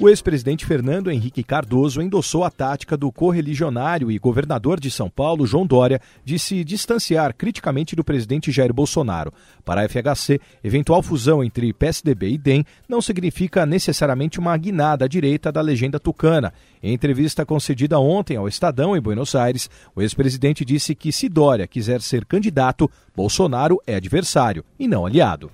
O ex-presidente Fernando Henrique Cardoso endossou a tática do correligionário e governador de São Paulo, João Dória, de se distanciar criticamente do presidente Jair Bolsonaro. Para a FHC, eventual fusão entre PSDB e DEM não significa necessariamente uma guinada à direita da legenda tucana. Em entrevista concedida ontem ao Estadão em Buenos Aires, o ex-presidente disse que se Dória quiser ser candidato, Bolsonaro é adversário e não aliado.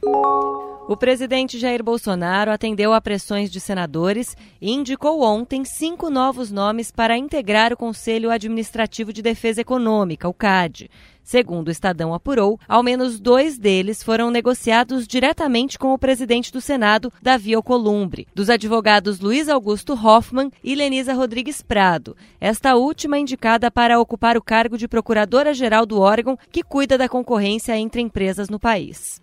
O presidente Jair Bolsonaro atendeu a pressões de senadores e indicou ontem cinco novos nomes para integrar o Conselho Administrativo de Defesa Econômica, o CAD. Segundo o Estadão apurou, ao menos dois deles foram negociados diretamente com o presidente do Senado, Davi Alcolumbre, dos advogados Luiz Augusto Hoffmann e Lenisa Rodrigues Prado, esta última indicada para ocupar o cargo de procuradora-geral do órgão que cuida da concorrência entre empresas no país.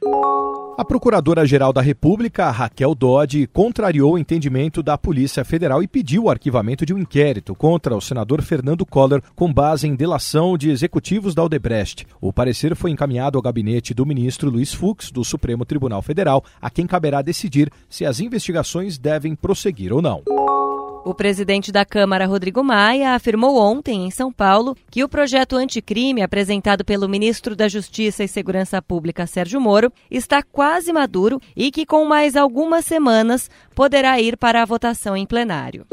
A Procuradora-Geral da República, Raquel Dodge, contrariou o entendimento da Polícia Federal e pediu o arquivamento de um inquérito contra o senador Fernando Collor com base em delação de executivos da Odebrecht. O parecer foi encaminhado ao gabinete do ministro Luiz Fux, do Supremo Tribunal Federal, a quem caberá decidir se as investigações devem prosseguir ou não. O presidente da Câmara, Rodrigo Maia, afirmou ontem, em São Paulo, que o projeto anticrime apresentado pelo ministro da Justiça e Segurança Pública, Sérgio Moro, está quase maduro e que, com mais algumas semanas, poderá ir para a votação em plenário.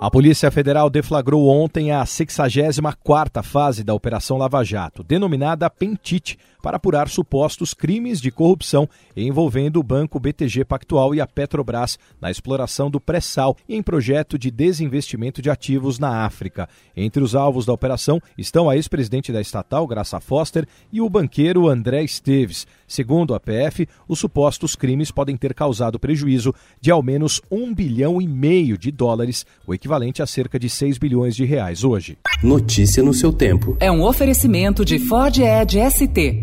A Polícia Federal deflagrou ontem a 64ª fase da Operação Lava Jato, denominada Pentite, para apurar supostos crimes de corrupção envolvendo o Banco BTG Pactual e a Petrobras na exploração do pré-sal e em projeto de desinvestimento de ativos na África. Entre os alvos da operação estão a ex-presidente da estatal, Graça Foster, e o banqueiro André Esteves. Segundo a PF, os supostos crimes podem ter causado prejuízo de ao menos um bilhão e meio de dólares, o equivalente a cerca de 6 bilhões de reais hoje. Notícia no seu tempo. É um oferecimento de Ford Edge ST,